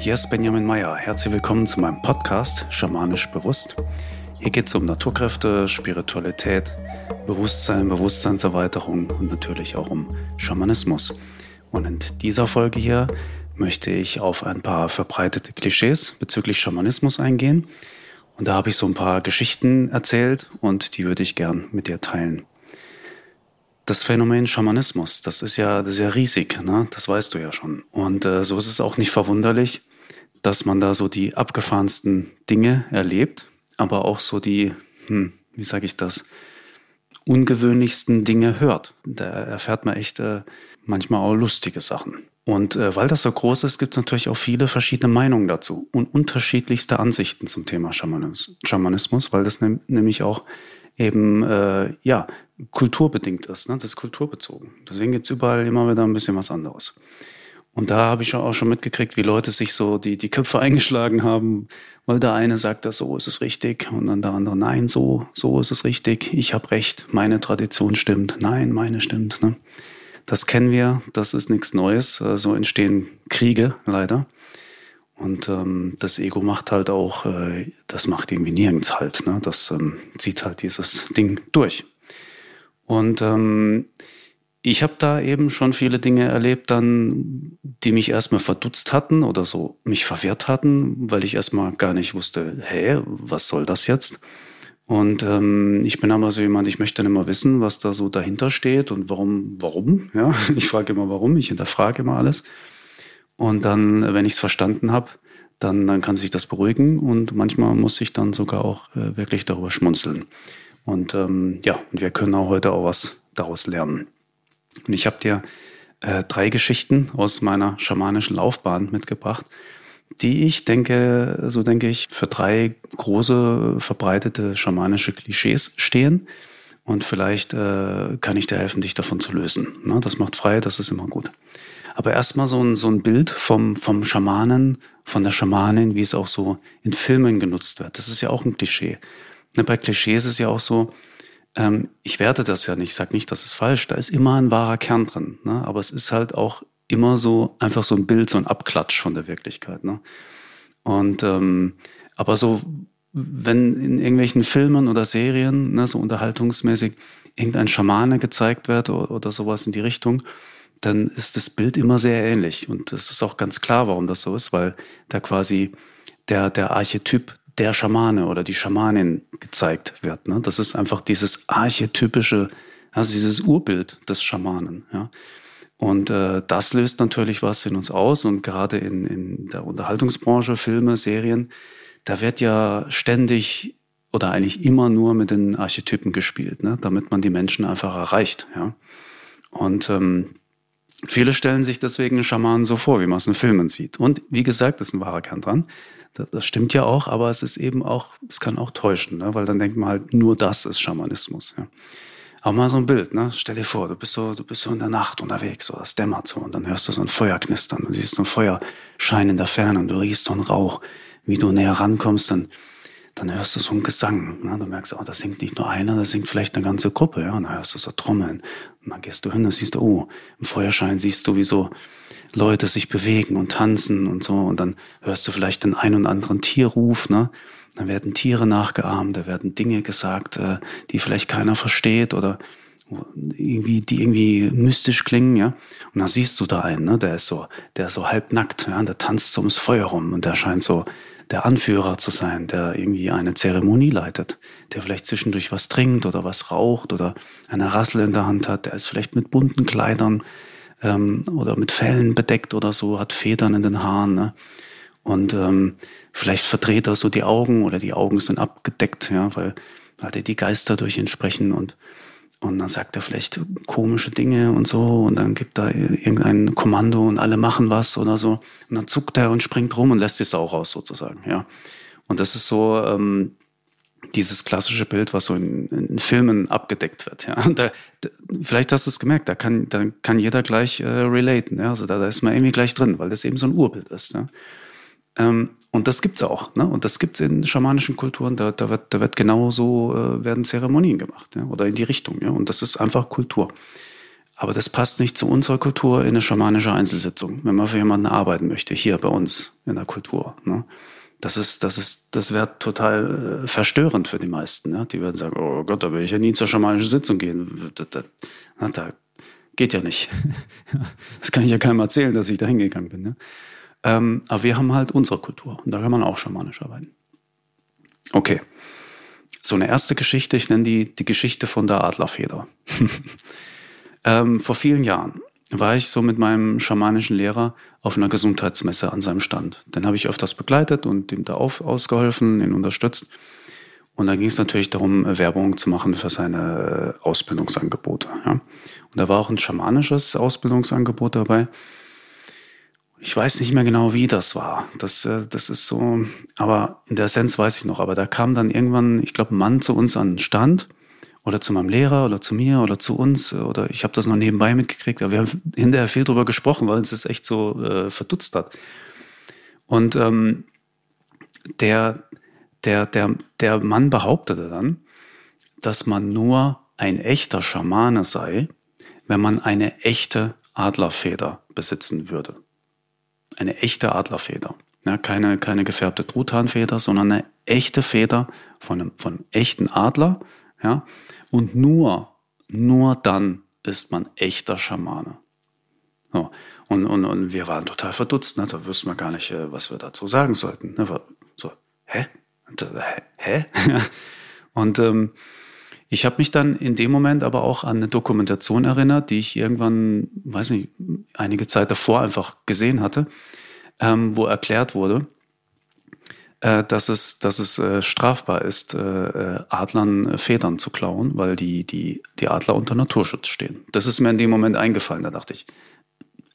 hier ist Benjamin Meyer. Herzlich willkommen zu meinem Podcast Schamanisch Bewusst. Hier geht es um Naturkräfte, Spiritualität, Bewusstsein, Bewusstseinserweiterung und natürlich auch um Schamanismus. Und in dieser Folge hier möchte ich auf ein paar verbreitete Klischees bezüglich Schamanismus eingehen. Und da habe ich so ein paar Geschichten erzählt und die würde ich gern mit dir teilen. Das Phänomen Schamanismus, das ist ja sehr riesig, ne? das weißt du ja schon. Und äh, so ist es auch nicht verwunderlich, dass man da so die abgefahrensten Dinge erlebt, aber auch so die, hm, wie sage ich das, ungewöhnlichsten Dinge hört. Da erfährt man echt äh, manchmal auch lustige Sachen. Und äh, weil das so groß ist, gibt es natürlich auch viele verschiedene Meinungen dazu und unterschiedlichste Ansichten zum Thema Schamanismus, Schamanismus weil das ne nämlich auch eben äh, ja kulturbedingt ist. Ne? Das ist kulturbezogen. Deswegen gibt es überall immer wieder ein bisschen was anderes. Und da habe ich auch schon mitgekriegt, wie Leute sich so die, die Köpfe eingeschlagen haben, weil der eine sagt, das so ist es richtig und dann der andere, nein, so, so ist es richtig, ich habe recht, meine Tradition stimmt, nein, meine stimmt. Ne? Das kennen wir, das ist nichts Neues. So entstehen Kriege leider. Und ähm, das Ego macht halt auch, äh, das macht irgendwie nirgends halt. Ne? Das ähm, zieht halt dieses Ding durch. Und ähm, ich habe da eben schon viele Dinge erlebt, dann, die mich erstmal verdutzt hatten oder so mich verwirrt hatten, weil ich erstmal gar nicht wusste, hä, was soll das jetzt? Und ähm, ich bin aber so jemand, ich möchte dann immer wissen, was da so dahinter steht und warum, warum. Ja, ich frage immer warum, ich hinterfrage immer alles. Und dann, wenn ich es verstanden habe, dann, dann kann sich das beruhigen und manchmal muss ich dann sogar auch äh, wirklich darüber schmunzeln. Und ähm, ja, und wir können auch heute auch was daraus lernen. Und ich habe dir äh, drei Geschichten aus meiner schamanischen Laufbahn mitgebracht, die ich denke, so denke ich, für drei große verbreitete schamanische Klischees stehen. Und vielleicht äh, kann ich dir helfen, dich davon zu lösen. Na, das macht frei, das ist immer gut. Aber erstmal so ein, so ein Bild vom, vom Schamanen, von der Schamanin, wie es auch so in Filmen genutzt wird. Das ist ja auch ein Klischee. Bei Klischees ist es ja auch so, ähm, ich werte das ja nicht, ich sage nicht, das ist falsch, da ist immer ein wahrer Kern drin. Ne? Aber es ist halt auch immer so einfach so ein Bild, so ein Abklatsch von der Wirklichkeit. Ne? Und ähm, aber so, wenn in irgendwelchen Filmen oder Serien, ne, so unterhaltungsmäßig, irgendein Schamane gezeigt wird oder, oder sowas in die Richtung, dann ist das Bild immer sehr ähnlich. Und es ist auch ganz klar, warum das so ist, weil da quasi der, der Archetyp der Schamane oder die Schamanin gezeigt wird. Ne? Das ist einfach dieses archetypische, also dieses Urbild des Schamanen. Ja? Und äh, das löst natürlich was in uns aus. Und gerade in, in der Unterhaltungsbranche, Filme, Serien, da wird ja ständig oder eigentlich immer nur mit den Archetypen gespielt, ne? damit man die Menschen einfach erreicht. Ja? Und ähm, viele stellen sich deswegen Schamanen so vor, wie man es in Filmen sieht. Und wie gesagt, ist ein wahrer Kern dran. Das, das stimmt ja auch, aber es ist eben auch, es kann auch täuschen, ne? weil dann denkt man halt, nur das ist Schamanismus. Ja. Aber mal so ein Bild, ne? Stell dir vor, du bist so, du bist so in der Nacht unterwegs, so, es dämmert so, und dann hörst du so ein Feuer knistern, und siehst so ein Feuerschein in der Ferne, und du riechst so einen Rauch. Wie du näher rankommst, dann, dann hörst du so einen Gesang. Ne? Du merkst, oh, da singt nicht nur einer, da singt vielleicht eine ganze Gruppe, ja. Und dann hörst du so Trommeln. Und dann gehst du hin, dann siehst du, oh, im Feuerschein siehst du, wie so Leute sich bewegen und tanzen und so. Und dann hörst du vielleicht den einen oder anderen Tierruf, ne? Dann werden Tiere nachgeahmt, da werden Dinge gesagt, äh, die vielleicht keiner versteht oder irgendwie, die irgendwie mystisch klingen, ja. Und dann siehst du da einen, ne? Der ist so, der ist so halbnackt, ja, der tanzt so ums Feuer rum und der scheint so der Anführer zu sein, der irgendwie eine Zeremonie leitet, der vielleicht zwischendurch was trinkt oder was raucht oder eine Rassel in der Hand hat, der ist vielleicht mit bunten Kleidern ähm, oder mit Fellen bedeckt oder so, hat Federn in den Haaren. Ne? Und ähm, vielleicht verdreht er so die Augen oder die Augen sind abgedeckt, ja, weil halt die Geister durch ihn sprechen und und dann sagt er vielleicht komische Dinge und so und dann gibt er irgendein Kommando und alle machen was oder so und dann zuckt er und springt rum und lässt die Sau raus sozusagen, ja. Und das ist so ähm, dieses klassische Bild, was so in, in Filmen abgedeckt wird. Ja, da, da, vielleicht hast du es gemerkt, da kann, da kann jeder gleich äh, relaten. Ja? Also da, da ist man irgendwie gleich drin, weil das eben so ein Urbild ist. Ja? Ähm, und das gibt's auch. Ne? Und das gibt's in schamanischen Kulturen. Da, da wird, da wird genau so äh, werden Zeremonien gemacht, ja? oder in die Richtung. Ja? Und das ist einfach Kultur. Aber das passt nicht zu unserer Kultur in eine schamanische Einzelsitzung, wenn man für jemanden arbeiten möchte, hier bei uns in der Kultur. Ne? Das ist, das ist, das wäre total äh, verstörend für die meisten. Ne? Die würden sagen, oh Gott, da will ich ja nie zur schamanischen Sitzung gehen. Da, da, da geht ja nicht. das kann ich ja keinem erzählen, dass ich da hingegangen bin. Ne? Ähm, aber wir haben halt unsere Kultur und da kann man auch schamanisch arbeiten. Okay. So eine erste Geschichte, ich nenne die die Geschichte von der Adlerfeder. ähm, vor vielen Jahren war ich so mit meinem schamanischen Lehrer auf einer Gesundheitsmesse an seinem Stand. Den habe ich öfters begleitet und ihm da auf, ausgeholfen, ihn unterstützt. Und da ging es natürlich darum, Werbung zu machen für seine Ausbildungsangebote. Ja. Und da war auch ein schamanisches Ausbildungsangebot dabei. Ich weiß nicht mehr genau, wie das war. Das, äh, das ist so, aber in der Essenz weiß ich noch. Aber da kam dann irgendwann, ich glaube, ein Mann zu uns an den Stand oder zu meinem Lehrer oder zu mir oder zu uns oder ich habe das noch nebenbei mitgekriegt, aber wir haben hinterher viel drüber gesprochen, weil uns das echt so äh, verdutzt hat. Und ähm, der, der, der, der Mann behauptete dann, dass man nur ein echter Schamane sei, wenn man eine echte Adlerfeder besitzen würde eine echte Adlerfeder. Ja, keine, keine gefärbte Truthahnfeder, sondern eine echte Feder von einem, von einem echten Adler. Ja, und nur, nur dann ist man echter Schamane. So. Und, und, und wir waren total verdutzt, ne? da wüssten wir gar nicht, äh, was wir dazu sagen sollten. Ne? So, hä? Hä? und ähm, ich habe mich dann in dem Moment aber auch an eine Dokumentation erinnert, die ich irgendwann, weiß nicht, einige Zeit davor einfach gesehen hatte, ähm, wo erklärt wurde, äh, dass es, dass es äh, strafbar ist, äh, äh Adlern Federn zu klauen, weil die, die, die Adler unter Naturschutz stehen. Das ist mir in dem Moment eingefallen. Da dachte ich,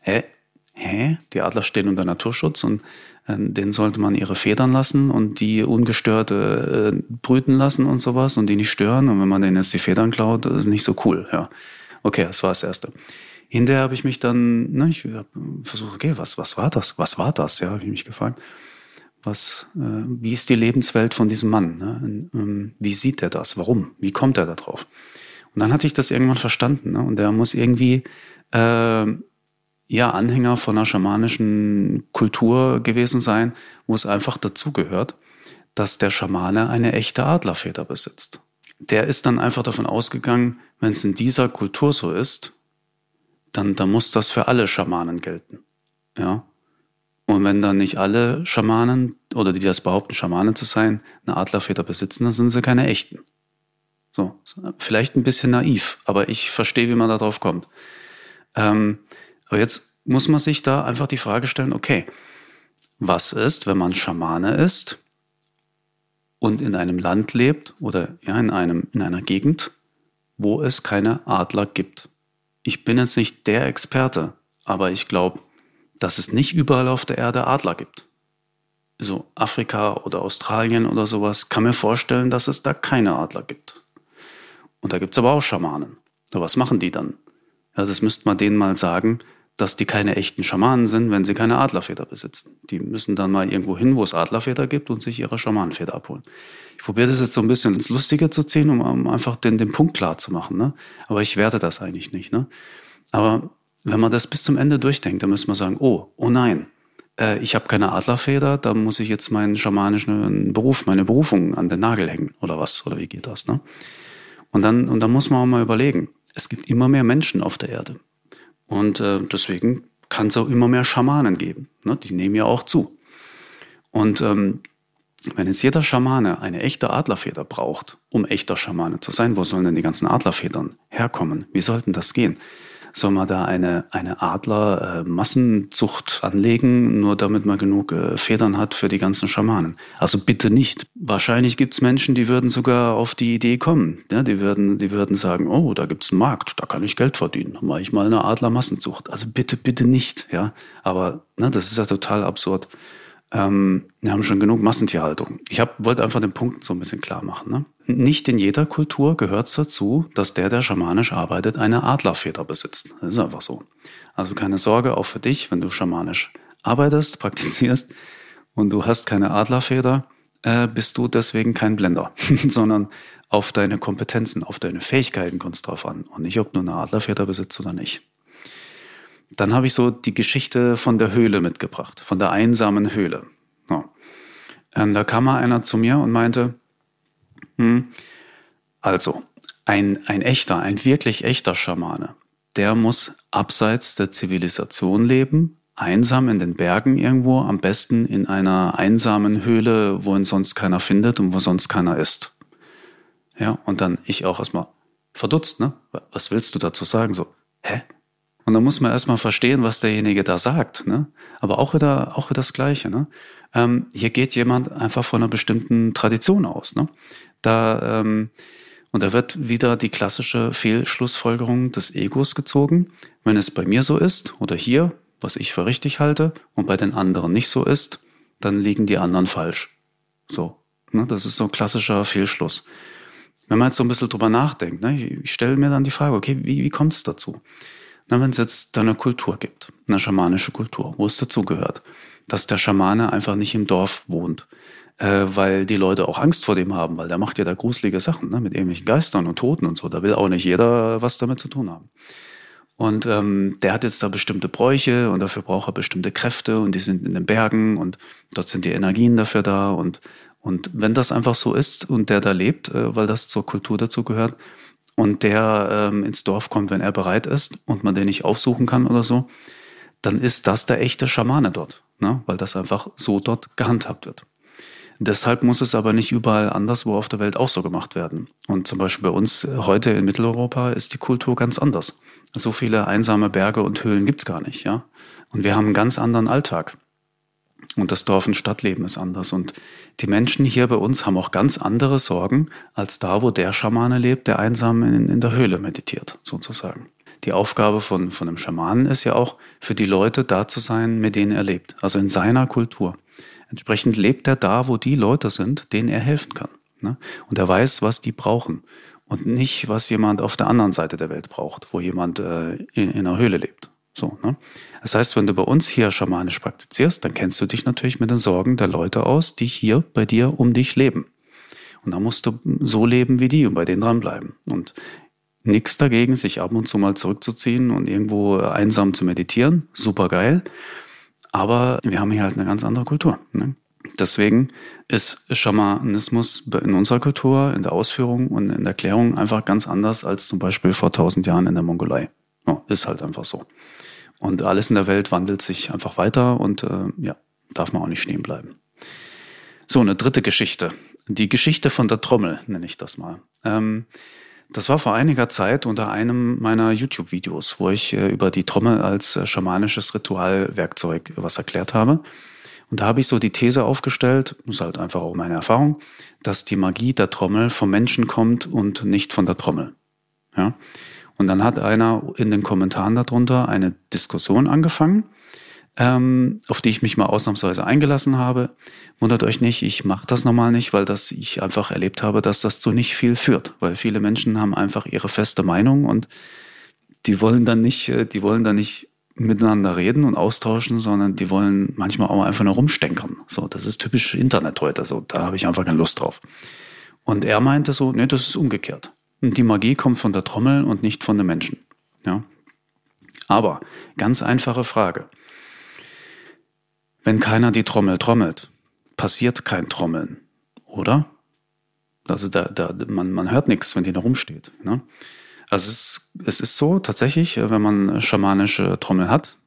hä? Hä? Die Adler stehen unter Naturschutz und äh, denen sollte man ihre Federn lassen und die ungestört äh, brüten lassen und sowas und die nicht stören. Und wenn man denen jetzt die Federn klaut, das ist nicht so cool. Ja, okay, das war das Erste. Hinterher habe ich mich dann, ne, ich versucht, okay, was, was war das? Was war das? Ja, habe ich mich gefragt. Was, äh, wie ist die Lebenswelt von diesem Mann? Ne? Ähm, wie sieht er das? Warum? Wie kommt er da drauf? Und dann hatte ich das irgendwann verstanden. Ne? Und er muss irgendwie äh, ja, Anhänger von einer schamanischen Kultur gewesen sein, wo es einfach dazugehört, dass der Schamane eine echte Adlerfeder besitzt. Der ist dann einfach davon ausgegangen, wenn es in dieser Kultur so ist, dann, dann muss das für alle Schamanen gelten. Ja. Und wenn dann nicht alle Schamanen oder die das behaupten, Schamanen zu sein, eine Adlerfeder besitzen, dann sind sie keine echten. So, vielleicht ein bisschen naiv, aber ich verstehe, wie man da drauf kommt. Ähm, aber jetzt muss man sich da einfach die Frage stellen, okay, was ist, wenn man Schamane ist und in einem Land lebt oder ja, in, einem, in einer Gegend, wo es keine Adler gibt? Ich bin jetzt nicht der Experte, aber ich glaube, dass es nicht überall auf der Erde Adler gibt. So Afrika oder Australien oder sowas, kann mir vorstellen, dass es da keine Adler gibt. Und da gibt es aber auch Schamanen. So, was machen die dann? Ja, das müsste man denen mal sagen, dass die keine echten Schamanen sind, wenn sie keine Adlerfeder besitzen. Die müssen dann mal irgendwo hin, wo es Adlerfeder gibt und sich ihre Schamanenfeder abholen. Ich probiere das jetzt so ein bisschen ins Lustige zu ziehen, um, um einfach den, den Punkt klar zu machen. Ne? Aber ich werte das eigentlich nicht. Ne? Aber wenn man das bis zum Ende durchdenkt, dann müssen wir sagen, oh, oh nein, äh, ich habe keine Adlerfeder, da muss ich jetzt meinen schamanischen Beruf, meine Berufung an den Nagel hängen oder was, oder wie geht das? Ne? Und, dann, und dann muss man auch mal überlegen, es gibt immer mehr Menschen auf der Erde. Und äh, deswegen kann es auch immer mehr Schamanen geben. Ne? Die nehmen ja auch zu. Und ähm, wenn jetzt jeder Schamane eine echte Adlerfeder braucht, um echter Schamane zu sein, wo sollen denn die ganzen Adlerfedern herkommen? Wie sollten das gehen? Soll man da eine, eine Adler-Massenzucht äh, anlegen, nur damit man genug äh, Federn hat für die ganzen Schamanen. Also bitte nicht. Wahrscheinlich gibt's Menschen, die würden sogar auf die Idee kommen. Ja, die, würden, die würden sagen, oh, da gibt's einen Markt, da kann ich Geld verdienen. Dann mache ich mal eine Adler-Massenzucht. Also bitte, bitte nicht. Ja, Aber ne, das ist ja total absurd. Ähm, wir haben schon genug Massentierhaltung. Ich hab, wollte einfach den Punkt so ein bisschen klar machen. Ne? Nicht in jeder Kultur gehört es dazu, dass der, der schamanisch arbeitet, eine Adlerfeder besitzt. Das ist einfach so. Also keine Sorge, auch für dich, wenn du schamanisch arbeitest, praktizierst und du hast keine Adlerfeder, äh, bist du deswegen kein Blender, sondern auf deine Kompetenzen, auf deine Fähigkeiten kommt es drauf an und nicht, ob du eine Adlerfeder besitzt oder nicht. Dann habe ich so die Geschichte von der Höhle mitgebracht, von der einsamen Höhle. Ja. Ähm, da kam mal einer zu mir und meinte, hm, also, ein, ein echter, ein wirklich echter Schamane, der muss abseits der Zivilisation leben, einsam in den Bergen irgendwo, am besten in einer einsamen Höhle, wo ihn sonst keiner findet und wo sonst keiner ist. Ja, und dann ich auch erstmal verdutzt, ne? Was willst du dazu sagen? So, hä? Und dann muss man erstmal verstehen, was derjenige da sagt, ne? Aber auch wieder, auch wieder das Gleiche, ne? Ähm, hier geht jemand einfach von einer bestimmten Tradition aus, ne? Da, ähm, und da wird wieder die klassische Fehlschlussfolgerung des Egos gezogen. Wenn es bei mir so ist oder hier, was ich für richtig halte, und bei den anderen nicht so ist, dann liegen die anderen falsch. So. Ne? Das ist so ein klassischer Fehlschluss. Wenn man jetzt so ein bisschen drüber nachdenkt, ne, ich stelle mir dann die Frage, okay, wie, wie kommt es dazu? Na, wenn es jetzt da eine Kultur gibt, eine schamanische Kultur, wo es dazugehört, dass der Schamane einfach nicht im Dorf wohnt, äh, weil die Leute auch Angst vor dem haben, weil der macht ja da gruselige Sachen, ne, mit irgendwelchen Geistern und Toten und so. Da will auch nicht jeder was damit zu tun haben. Und ähm, der hat jetzt da bestimmte Bräuche und dafür braucht er bestimmte Kräfte und die sind in den Bergen und dort sind die Energien dafür da und und wenn das einfach so ist und der da lebt, äh, weil das zur Kultur dazu gehört und der ähm, ins Dorf kommt, wenn er bereit ist und man den nicht aufsuchen kann oder so, dann ist das der echte Schamane dort, ne? weil das einfach so dort gehandhabt wird. Deshalb muss es aber nicht überall anderswo auf der Welt auch so gemacht werden. Und zum Beispiel bei uns heute in Mitteleuropa ist die Kultur ganz anders. So viele einsame Berge und Höhlen gibt's gar nicht, ja. Und wir haben einen ganz anderen Alltag. Und das Dorf- und Stadtleben ist anders. Und die Menschen hier bei uns haben auch ganz andere Sorgen als da, wo der Schamane lebt, der einsam in, in der Höhle meditiert, sozusagen. Die Aufgabe von, von einem Schamanen ist ja auch, für die Leute da zu sein, mit denen er lebt. Also in seiner Kultur. Entsprechend lebt er da, wo die Leute sind, denen er helfen kann. Ne? Und er weiß, was die brauchen. Und nicht, was jemand auf der anderen Seite der Welt braucht, wo jemand äh, in, in einer Höhle lebt. So, ne? Das heißt, wenn du bei uns hier schamanisch praktizierst, dann kennst du dich natürlich mit den Sorgen der Leute aus, die hier bei dir um dich leben. Und da musst du so leben wie die und bei denen dranbleiben. Und nichts dagegen, sich ab und zu mal zurückzuziehen und irgendwo einsam zu meditieren. Super geil. Aber wir haben hier halt eine ganz andere Kultur. Ne? Deswegen ist Schamanismus in unserer Kultur, in der Ausführung und in der Erklärung einfach ganz anders als zum Beispiel vor tausend Jahren in der Mongolei. Oh, ist halt einfach so. Und alles in der Welt wandelt sich einfach weiter und äh, ja, darf man auch nicht stehen bleiben. So, eine dritte Geschichte. Die Geschichte von der Trommel, nenne ich das mal. Ähm, das war vor einiger Zeit unter einem meiner YouTube-Videos, wo ich äh, über die Trommel als äh, schamanisches Ritualwerkzeug was erklärt habe. Und da habe ich so die These aufgestellt, das ist halt einfach auch meine Erfahrung, dass die Magie der Trommel vom Menschen kommt und nicht von der Trommel. Ja? Und dann hat einer in den Kommentaren darunter eine Diskussion angefangen, ähm, auf die ich mich mal ausnahmsweise eingelassen habe. Wundert euch nicht, ich mache das normal nicht, weil das ich einfach erlebt habe, dass das zu nicht viel führt, weil viele Menschen haben einfach ihre feste Meinung und die wollen dann nicht, äh, die wollen dann nicht miteinander reden und austauschen, sondern die wollen manchmal auch einfach nur rumstenkern. So, das ist typisch Internet heute. So, da habe ich einfach keine Lust drauf. Und er meinte so, nee, das ist umgekehrt. Die Magie kommt von der Trommel und nicht von den Menschen. Ja. Aber ganz einfache Frage. Wenn keiner die Trommel trommelt, passiert kein Trommeln, oder? Also da, da, man, man hört nichts, wenn die da rumsteht. Ne? Also es, es ist so tatsächlich, wenn man schamanische Trommel hat,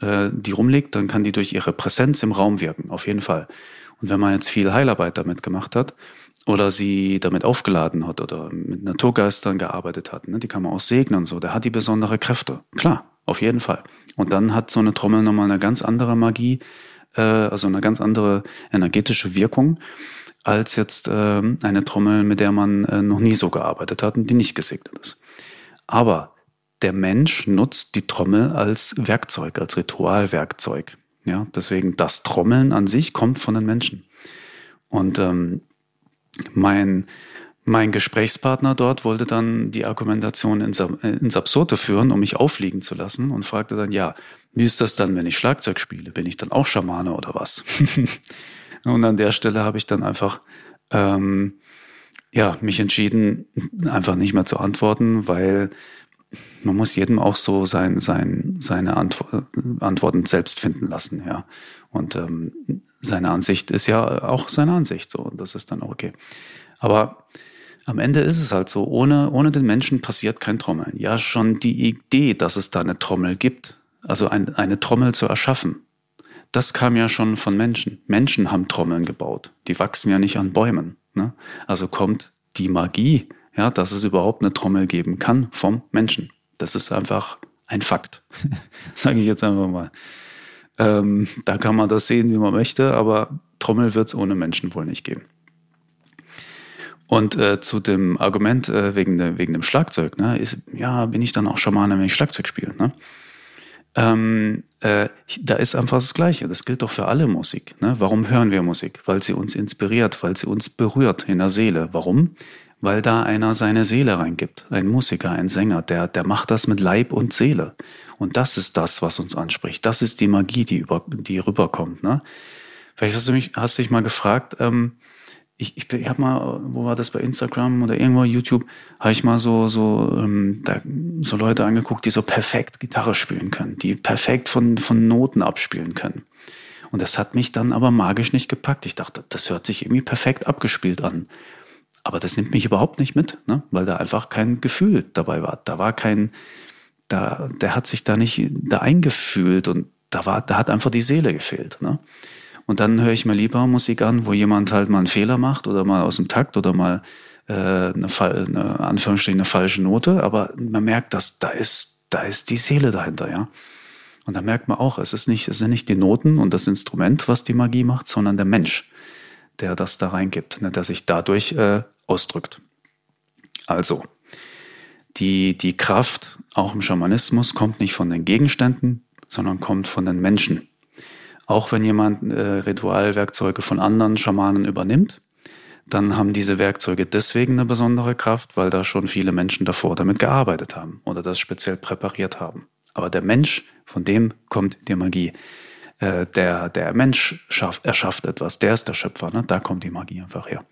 äh, die rumliegt, dann kann die durch ihre Präsenz im Raum wirken, auf jeden Fall. Und wenn man jetzt viel Heilarbeit damit gemacht hat, oder sie damit aufgeladen hat oder mit Naturgeistern gearbeitet hat, ne, die kann man auch segnen und so, der hat die besondere Kräfte. Klar, auf jeden Fall. Und dann hat so eine Trommel nochmal eine ganz andere Magie, äh, also eine ganz andere energetische Wirkung als jetzt äh, eine Trommel, mit der man äh, noch nie so gearbeitet hat und die nicht gesegnet ist. Aber der Mensch nutzt die Trommel als Werkzeug, als Ritualwerkzeug. Ja, deswegen das Trommeln an sich kommt von den Menschen. Und ähm, mein, mein Gesprächspartner dort wollte dann die Argumentation ins, ins Absurde führen, um mich aufliegen zu lassen und fragte dann, ja, wie ist das dann, wenn ich Schlagzeug spiele? Bin ich dann auch Schamane oder was? und an der Stelle habe ich dann einfach ähm, ja, mich entschieden, einfach nicht mehr zu antworten, weil man muss jedem auch so sein, sein, seine Antwo Antworten selbst finden lassen, ja. Und ähm, seine Ansicht ist ja auch seine Ansicht so und das ist dann auch okay. Aber am Ende ist es halt so, ohne, ohne den Menschen passiert kein Trommeln. Ja, schon die Idee, dass es da eine Trommel gibt, also ein, eine Trommel zu erschaffen, das kam ja schon von Menschen. Menschen haben Trommeln gebaut. Die wachsen ja nicht an Bäumen. Ne? Also kommt die Magie, ja, dass es überhaupt eine Trommel geben kann vom Menschen. Das ist einfach ein Fakt, sage ich jetzt einfach mal. Ähm, da kann man das sehen, wie man möchte, aber Trommel wird es ohne Menschen wohl nicht geben. Und äh, zu dem Argument äh, wegen, de, wegen dem Schlagzeug, ne, ist, ja, bin ich dann auch Schamane, wenn ich Schlagzeug spiele. Ne? Ähm, äh, da ist einfach das Gleiche. Das gilt doch für alle Musik. Ne? Warum hören wir Musik? Weil sie uns inspiriert, weil sie uns berührt in der Seele. Warum? Weil da einer seine Seele reingibt. Ein Musiker, ein Sänger, der, der macht das mit Leib und Seele. Und das ist das, was uns anspricht. Das ist die Magie, die, über, die rüberkommt. Ne? Vielleicht hast du mich, hast dich mal gefragt, ähm, ich, ich, ich habe mal, wo war das bei Instagram oder irgendwo YouTube, habe ich mal so so ähm, da, so Leute angeguckt, die so perfekt Gitarre spielen können, die perfekt von von Noten abspielen können. Und das hat mich dann aber magisch nicht gepackt. Ich dachte, das hört sich irgendwie perfekt abgespielt an. Aber das nimmt mich überhaupt nicht mit, ne? weil da einfach kein Gefühl dabei war. Da war kein, da, der hat sich da nicht da eingefühlt und da war, da hat einfach die Seele gefehlt. Ne? Und dann höre ich mir lieber Musik an, wo jemand halt mal einen Fehler macht oder mal aus dem Takt oder mal äh, eine, eine Anführungsstrichen eine falsche Note, aber man merkt, dass da ist, da ist die Seele dahinter, ja. Und da merkt man auch, es ist nicht, es sind nicht die Noten und das Instrument, was die Magie macht, sondern der Mensch, der das da reingibt, ne, der sich dadurch äh, ausdrückt. Also, die, die Kraft, auch im Schamanismus, kommt nicht von den Gegenständen, sondern kommt von den Menschen. Auch wenn jemand äh, Ritualwerkzeuge von anderen Schamanen übernimmt, dann haben diese Werkzeuge deswegen eine besondere Kraft, weil da schon viele Menschen davor damit gearbeitet haben oder das speziell präpariert haben. Aber der Mensch, von dem kommt die Magie. Äh, der, der Mensch schafft, erschafft etwas, der ist der Schöpfer, ne? da kommt die Magie einfach her.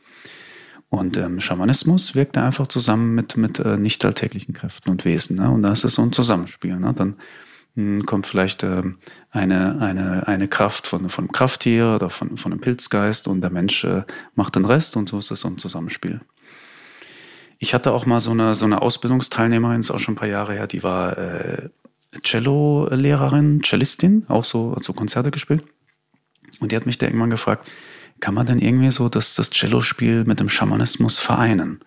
Und ähm, Schamanismus wirkt einfach zusammen mit, mit äh, nicht alltäglichen Kräften und Wesen. Ne? Und da ist es so ein Zusammenspiel. Ne? Dann hm, kommt vielleicht ähm, eine, eine, eine Kraft von, von Krafttier oder von, von einem Pilzgeist und der Mensch äh, macht den Rest und so ist es so ein Zusammenspiel. Ich hatte auch mal so eine, so eine Ausbildungsteilnehmerin, ist auch schon ein paar Jahre her, die war äh, Cello-Lehrerin, Cellistin, auch so, so Konzerte gespielt. Und die hat mich da irgendwann gefragt, kann man denn irgendwie so das, das Cello-Spiel mit dem Schamanismus vereinen?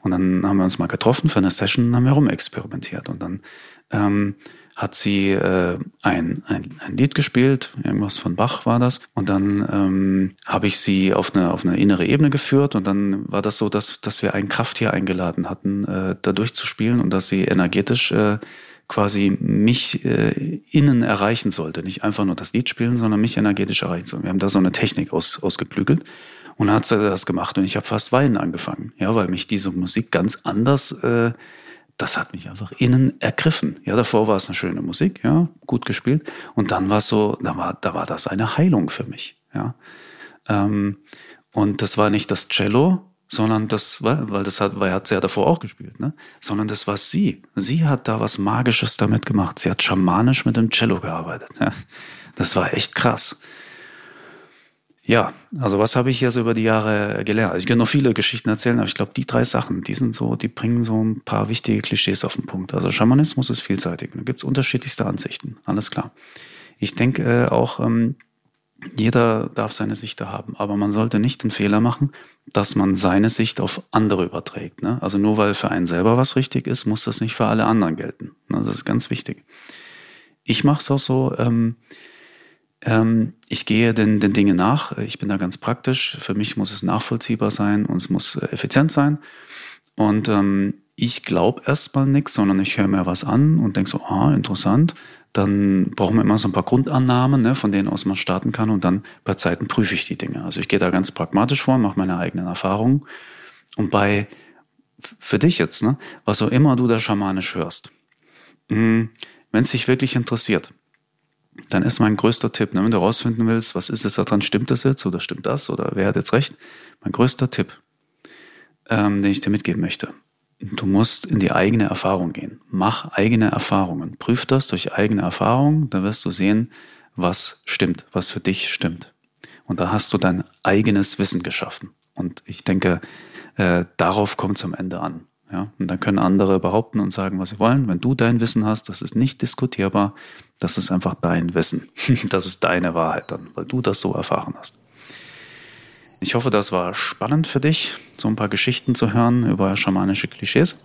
Und dann haben wir uns mal getroffen für eine Session, haben wir rumexperimentiert. Und dann ähm, hat sie äh, ein, ein, ein Lied gespielt, irgendwas von Bach war das. Und dann ähm, habe ich sie auf eine, auf eine innere Ebene geführt und dann war das so, dass, dass wir ein Krafttier eingeladen hatten, äh, da durchzuspielen und dass sie energetisch äh, quasi mich äh, innen erreichen sollte. Nicht einfach nur das Lied spielen, sondern mich energetisch erreichen sollte. Wir haben da so eine Technik aus, ausgeklügelt. Und hat sie das gemacht und ich habe fast weinen angefangen. Ja, weil mich diese Musik ganz anders äh, das hat mich einfach innen ergriffen. Ja, davor war es eine schöne Musik, ja, gut gespielt. Und dann war es so, da war, da war das eine Heilung für mich, ja. Ähm, und das war nicht das Cello, sondern das war, weil das hat, weil er hat sie ja davor auch gespielt, ne? Sondern das war sie. Sie hat da was Magisches damit gemacht. Sie hat schamanisch mit dem Cello gearbeitet. Ja? Das war echt krass. Ja, also was habe ich so über die Jahre gelernt? Also ich kann noch viele Geschichten erzählen, aber ich glaube, die drei Sachen, die sind so, die bringen so ein paar wichtige Klischees auf den Punkt. Also Schamanismus ist vielseitig. Da gibt es unterschiedlichste Ansichten, alles klar. Ich denke äh, auch, ähm, jeder darf seine Sicht da haben, aber man sollte nicht den Fehler machen, dass man seine Sicht auf andere überträgt. Ne? Also nur weil für einen selber was richtig ist, muss das nicht für alle anderen gelten. Also das ist ganz wichtig. Ich mache es auch so, ähm, ähm, ich gehe den, den Dingen nach. Ich bin da ganz praktisch. Für mich muss es nachvollziehbar sein und es muss äh, effizient sein. Und ähm, ich glaube erstmal nichts, sondern ich höre mir was an und denke so, ah, interessant. Dann brauchen wir immer so ein paar Grundannahmen, ne, von denen aus man starten kann und dann bei Zeiten prüfe ich die Dinge. Also ich gehe da ganz pragmatisch vor, mache meine eigenen Erfahrungen. Und bei, für dich jetzt, ne, was auch immer du da schamanisch hörst, hm, wenn es dich wirklich interessiert, dann ist mein größter Tipp, ne, wenn du rausfinden willst, was ist jetzt daran, stimmt das jetzt oder stimmt das oder wer hat jetzt recht, mein größter Tipp, ähm, den ich dir mitgeben möchte. Du musst in die eigene Erfahrung gehen. Mach eigene Erfahrungen. Prüf das durch eigene Erfahrung. Da wirst du sehen, was stimmt, was für dich stimmt. Und da hast du dein eigenes Wissen geschaffen. Und ich denke, äh, darauf kommt es am Ende an. Ja, und dann können andere behaupten und sagen, was sie wollen. Wenn du dein Wissen hast, das ist nicht diskutierbar. Das ist einfach dein Wissen. das ist deine Wahrheit dann, weil du das so erfahren hast. Ich hoffe, das war spannend für dich, so ein paar Geschichten zu hören über schamanische Klischees.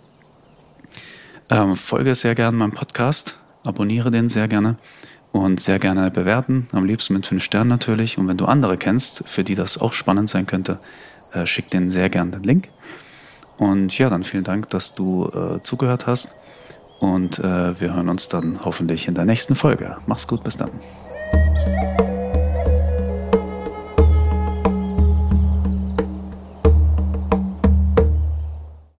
Ähm, folge sehr gerne meinem Podcast, abonniere den sehr gerne und sehr gerne bewerten, am liebsten mit fünf Sternen natürlich. Und wenn du andere kennst, für die das auch spannend sein könnte, äh, schick denen sehr gerne den Link. Und ja, dann vielen Dank, dass du äh, zugehört hast. Und äh, wir hören uns dann hoffentlich in der nächsten Folge. Mach's gut, bis dann.